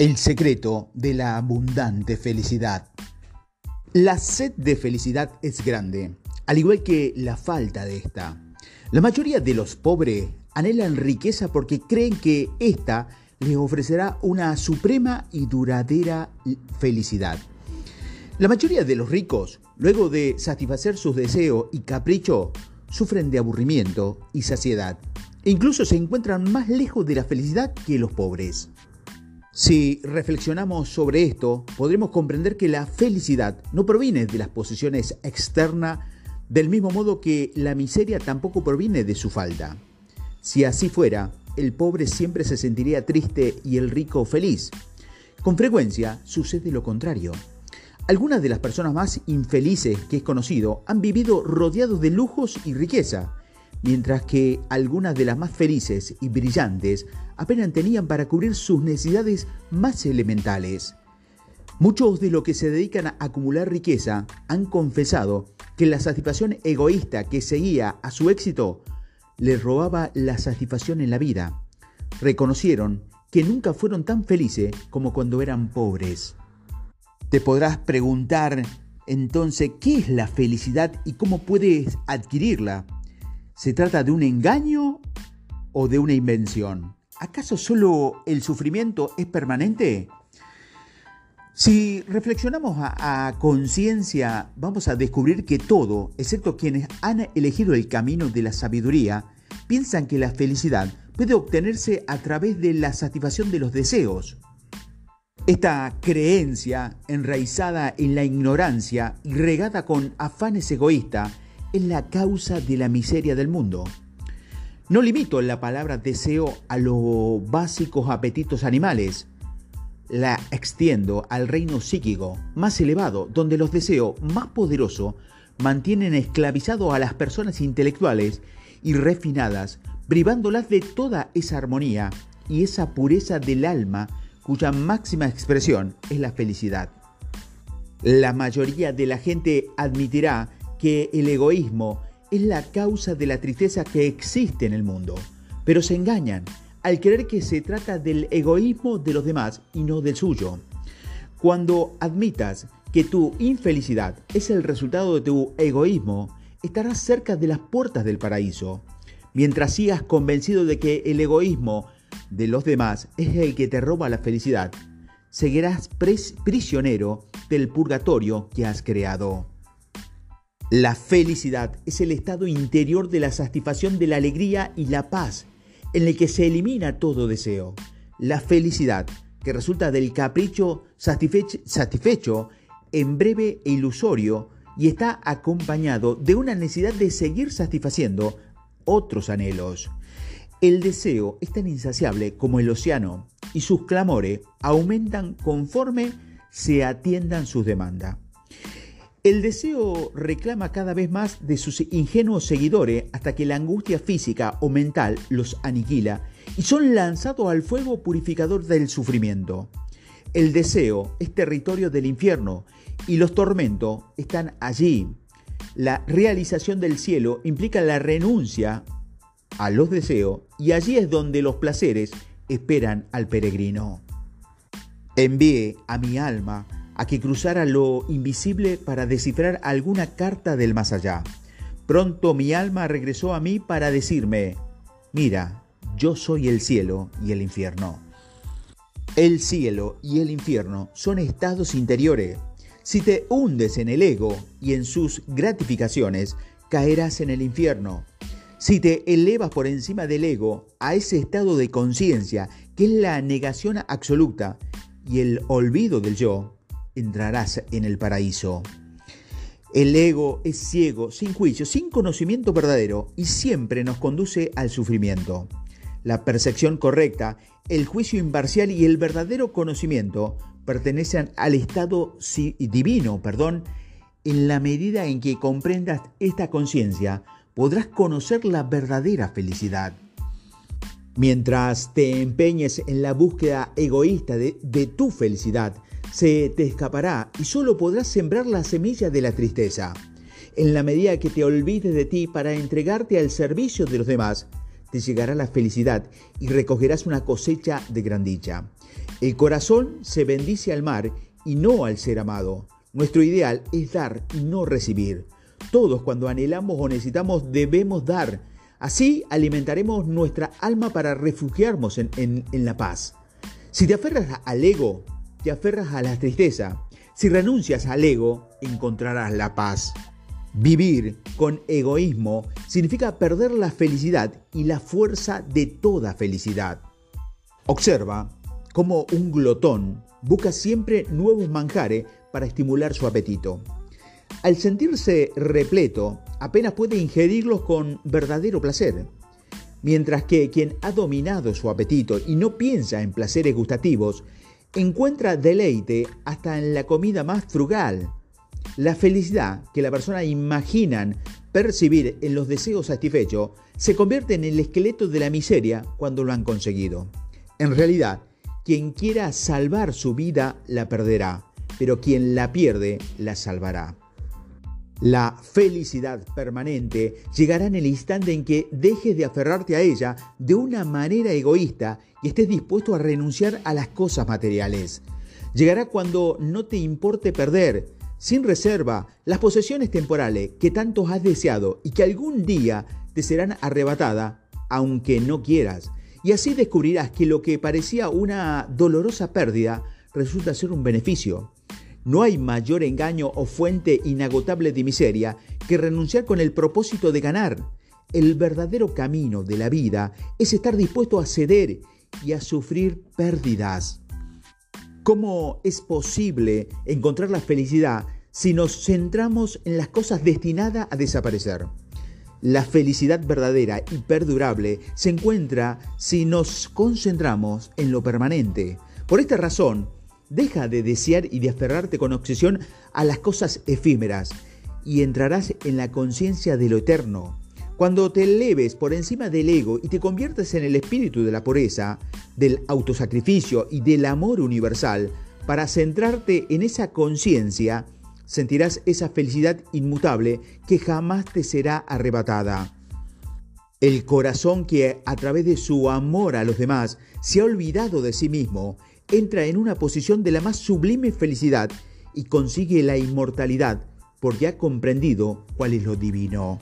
El secreto de la abundante felicidad. La sed de felicidad es grande, al igual que la falta de esta. La mayoría de los pobres anhelan riqueza porque creen que ésta les ofrecerá una suprema y duradera felicidad. La mayoría de los ricos, luego de satisfacer sus deseos y caprichos, sufren de aburrimiento y saciedad, e incluso se encuentran más lejos de la felicidad que los pobres. Si reflexionamos sobre esto, podremos comprender que la felicidad no proviene de las posesiones externas del mismo modo que la miseria tampoco proviene de su falta. Si así fuera, el pobre siempre se sentiría triste y el rico feliz. Con frecuencia sucede lo contrario. Algunas de las personas más infelices que he conocido han vivido rodeados de lujos y riqueza, mientras que algunas de las más felices y brillantes apenas tenían para cubrir sus necesidades más elementales. Muchos de los que se dedican a acumular riqueza han confesado que la satisfacción egoísta que seguía a su éxito les robaba la satisfacción en la vida. Reconocieron que nunca fueron tan felices como cuando eran pobres. Te podrás preguntar entonces qué es la felicidad y cómo puedes adquirirla. ¿Se trata de un engaño o de una invención? ¿Acaso solo el sufrimiento es permanente? Si reflexionamos a, a conciencia, vamos a descubrir que todo, excepto quienes han elegido el camino de la sabiduría, piensan que la felicidad puede obtenerse a través de la satisfacción de los deseos. Esta creencia, enraizada en la ignorancia y regada con afanes egoístas, es la causa de la miseria del mundo. No limito la palabra deseo a los básicos apetitos animales. La extiendo al reino psíquico más elevado, donde los deseos más poderosos mantienen esclavizado a las personas intelectuales y refinadas, privándolas de toda esa armonía y esa pureza del alma cuya máxima expresión es la felicidad. La mayoría de la gente admitirá que el egoísmo es la causa de la tristeza que existe en el mundo, pero se engañan al creer que se trata del egoísmo de los demás y no del suyo. Cuando admitas que tu infelicidad es el resultado de tu egoísmo, estarás cerca de las puertas del paraíso. Mientras sigas convencido de que el egoísmo de los demás es el que te roba la felicidad, seguirás prisionero del purgatorio que has creado. La felicidad es el estado interior de la satisfacción de la alegría y la paz, en el que se elimina todo deseo. La felicidad, que resulta del capricho satisfecho, en breve e ilusorio, y está acompañado de una necesidad de seguir satisfaciendo otros anhelos. El deseo es tan insaciable como el océano y sus clamores aumentan conforme se atiendan sus demandas. El deseo reclama cada vez más de sus ingenuos seguidores hasta que la angustia física o mental los aniquila y son lanzados al fuego purificador del sufrimiento. El deseo es territorio del infierno y los tormentos están allí. La realización del cielo implica la renuncia a los deseos y allí es donde los placeres esperan al peregrino. Envié a mi alma a que cruzara lo invisible para descifrar alguna carta del más allá. Pronto mi alma regresó a mí para decirme, mira, yo soy el cielo y el infierno. El cielo y el infierno son estados interiores. Si te hundes en el ego y en sus gratificaciones, caerás en el infierno. Si te elevas por encima del ego a ese estado de conciencia que es la negación absoluta y el olvido del yo, entrarás en el paraíso. El ego es ciego, sin juicio, sin conocimiento verdadero y siempre nos conduce al sufrimiento. La percepción correcta, el juicio imparcial y el verdadero conocimiento pertenecen al estado divino, perdón, en la medida en que comprendas esta conciencia, podrás conocer la verdadera felicidad. Mientras te empeñes en la búsqueda egoísta de, de tu felicidad, se te escapará y solo podrás sembrar la semilla de la tristeza. En la medida que te olvides de ti para entregarte al servicio de los demás, te llegará la felicidad y recogerás una cosecha de gran dicha. El corazón se bendice al mar y no al ser amado. Nuestro ideal es dar y no recibir. Todos cuando anhelamos o necesitamos debemos dar. Así alimentaremos nuestra alma para refugiarnos en, en la paz. Si te aferras al ego, te aferras a la tristeza. Si renuncias al ego, encontrarás la paz. Vivir con egoísmo significa perder la felicidad y la fuerza de toda felicidad. Observa cómo un glotón busca siempre nuevos manjares para estimular su apetito. Al sentirse repleto, apenas puede ingerirlos con verdadero placer, mientras que quien ha dominado su apetito y no piensa en placeres gustativos, encuentra deleite hasta en la comida más frugal. La felicidad que la persona imaginan percibir en los deseos satisfechos se convierte en el esqueleto de la miseria cuando lo han conseguido. En realidad, quien quiera salvar su vida la perderá, pero quien la pierde la salvará. La felicidad permanente llegará en el instante en que dejes de aferrarte a ella de una manera egoísta y estés dispuesto a renunciar a las cosas materiales. Llegará cuando no te importe perder, sin reserva, las posesiones temporales que tanto has deseado y que algún día te serán arrebatadas, aunque no quieras. Y así descubrirás que lo que parecía una dolorosa pérdida resulta ser un beneficio. No hay mayor engaño o fuente inagotable de miseria que renunciar con el propósito de ganar. El verdadero camino de la vida es estar dispuesto a ceder y a sufrir pérdidas. ¿Cómo es posible encontrar la felicidad si nos centramos en las cosas destinadas a desaparecer? La felicidad verdadera y perdurable se encuentra si nos concentramos en lo permanente. Por esta razón, Deja de desear y de aferrarte con obsesión a las cosas efímeras y entrarás en la conciencia de lo eterno. Cuando te eleves por encima del ego y te conviertes en el espíritu de la pureza, del autosacrificio y del amor universal, para centrarte en esa conciencia, sentirás esa felicidad inmutable que jamás te será arrebatada. El corazón que a través de su amor a los demás se ha olvidado de sí mismo entra en una posición de la más sublime felicidad y consigue la inmortalidad porque ha comprendido cuál es lo divino.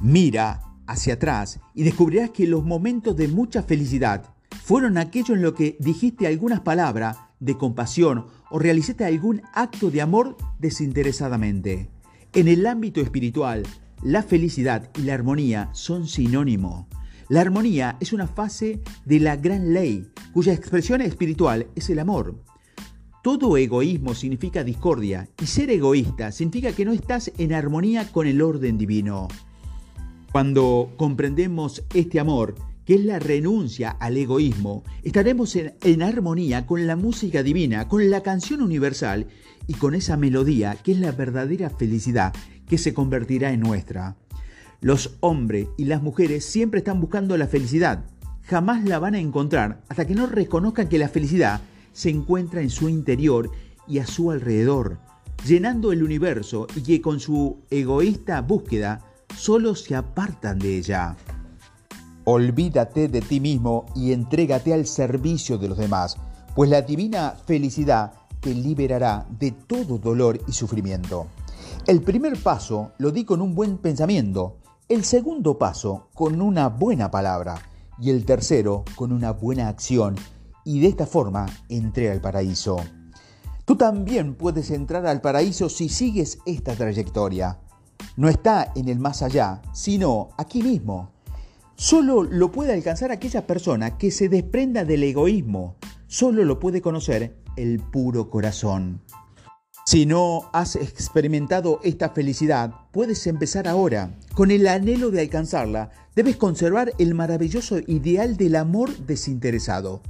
Mira hacia atrás y descubrirás que los momentos de mucha felicidad fueron aquellos en los que dijiste algunas palabras de compasión o realizaste algún acto de amor desinteresadamente. En el ámbito espiritual, la felicidad y la armonía son sinónimos. La armonía es una fase de la gran ley cuya expresión espiritual es el amor. Todo egoísmo significa discordia y ser egoísta significa que no estás en armonía con el orden divino. Cuando comprendemos este amor, que es la renuncia al egoísmo, estaremos en, en, armonía con la música divina, con la canción universal y con esa melodía que es la verdadera felicidad que se convertirá en nuestra. Los hombres y las mujeres siempre están buscando la felicidad, jamás la van a encontrar hasta que no reconozcan que la felicidad se encuentra en su interior y a su alrededor, llenando el universo y que con su egoísta búsqueda solo se apartan de ella. Olvídate de ti mismo y entrégate al servicio de los demás, pues la divina felicidad te liberará de todo dolor y sufrimiento. El primer paso lo di con un buen pensamiento, el segundo paso con una buena palabra y el tercero con una buena acción y de esta forma entré al paraíso. Tú también puedes entrar al paraíso si sigues esta trayectoria. No está en el más allá, sino aquí mismo. Solo lo puede alcanzar aquella persona que se desprenda del egoísmo. Solo lo puede conocer el puro corazón. Si no has experimentado esta felicidad, puedes empezar ahora. Con el anhelo de alcanzarla, debes conservar el maravilloso ideal del amor desinteresado.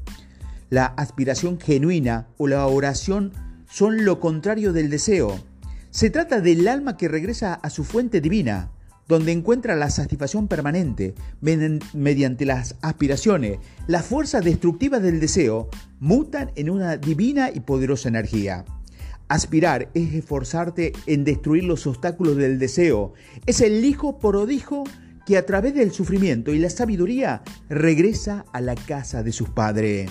La aspiración genuina o la oración son lo contrario del deseo. Se trata del alma que regresa a su fuente divina, donde encuentra la satisfacción permanente mediante las aspiraciones. Las fuerzas destructivas del deseo mutan en una divina y poderosa energía. Aspirar es esforzarte en destruir los obstáculos del deseo. Es el hijo prodijo que a través del sufrimiento y la sabiduría regresa a la casa de sus padres.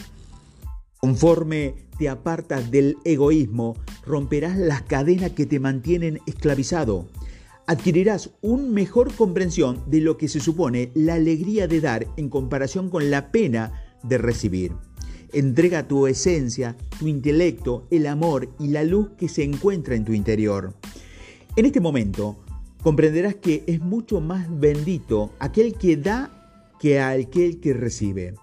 Conforme te apartas del egoísmo, romperás las cadenas que te mantienen esclavizado. Adquirirás una mejor comprensión de lo que se supone la alegría de dar en comparación con la pena de recibir. Entrega tu esencia, tu intelecto, el amor y la luz que se encuentra en tu interior. En este momento comprenderás que es mucho más bendito aquel que da que aquel que recibe.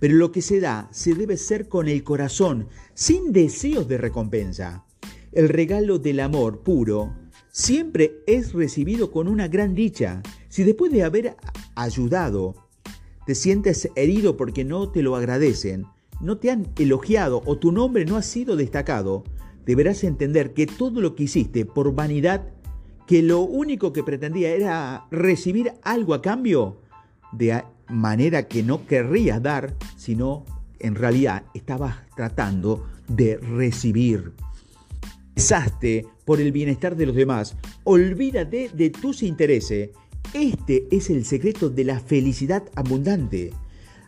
Pero lo que se da se debe ser con el corazón, sin deseos de recompensa. El regalo del amor puro siempre es recibido con una gran dicha. Si después de haber ayudado te sientes herido porque no te lo agradecen, no te han elogiado o tu nombre no ha sido destacado, deberás entender que todo lo que hiciste por vanidad, que lo único que pretendía era recibir algo a cambio, de manera que no querrías dar, sino en realidad estabas tratando de recibir. Pesaste por el bienestar de los demás, olvídate de tus intereses. Este es el secreto de la felicidad abundante.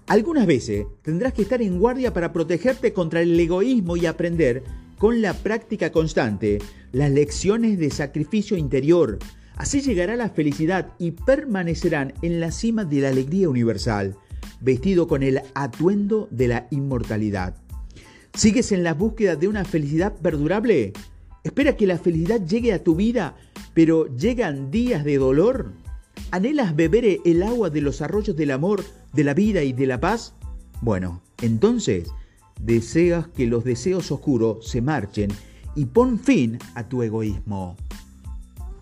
Algunas veces tendrás que estar en guardia para protegerte contra el egoísmo y aprender con la práctica constante las lecciones de sacrificio interior, Así llegará la felicidad y permanecerán en la cima de la alegría universal, vestido con el atuendo de la inmortalidad. ¿Sigues en la búsqueda de una felicidad perdurable? ¿Espera que la felicidad llegue a tu vida, pero llegan días de dolor? ¿Anhelas beber el agua de los arroyos del amor, de la vida y de la paz? Bueno, entonces deseas que los deseos oscuros se marchen y pon fin a tu egoísmo.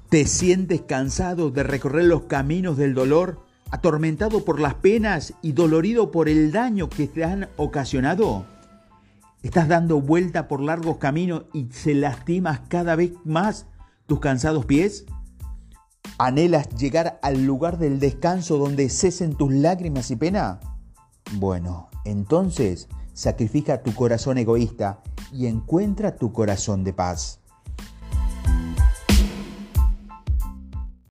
¿Te sientes cansado de recorrer los caminos del dolor, atormentado por las penas y dolorido por el daño que te han ocasionado? ¿Estás dando vuelta por largos caminos y se lastimas cada vez más tus cansados pies? ¿Anhelas llegar al lugar del descanso donde cesen tus lágrimas y pena? Bueno, entonces sacrifica tu corazón egoísta y encuentra tu corazón de paz.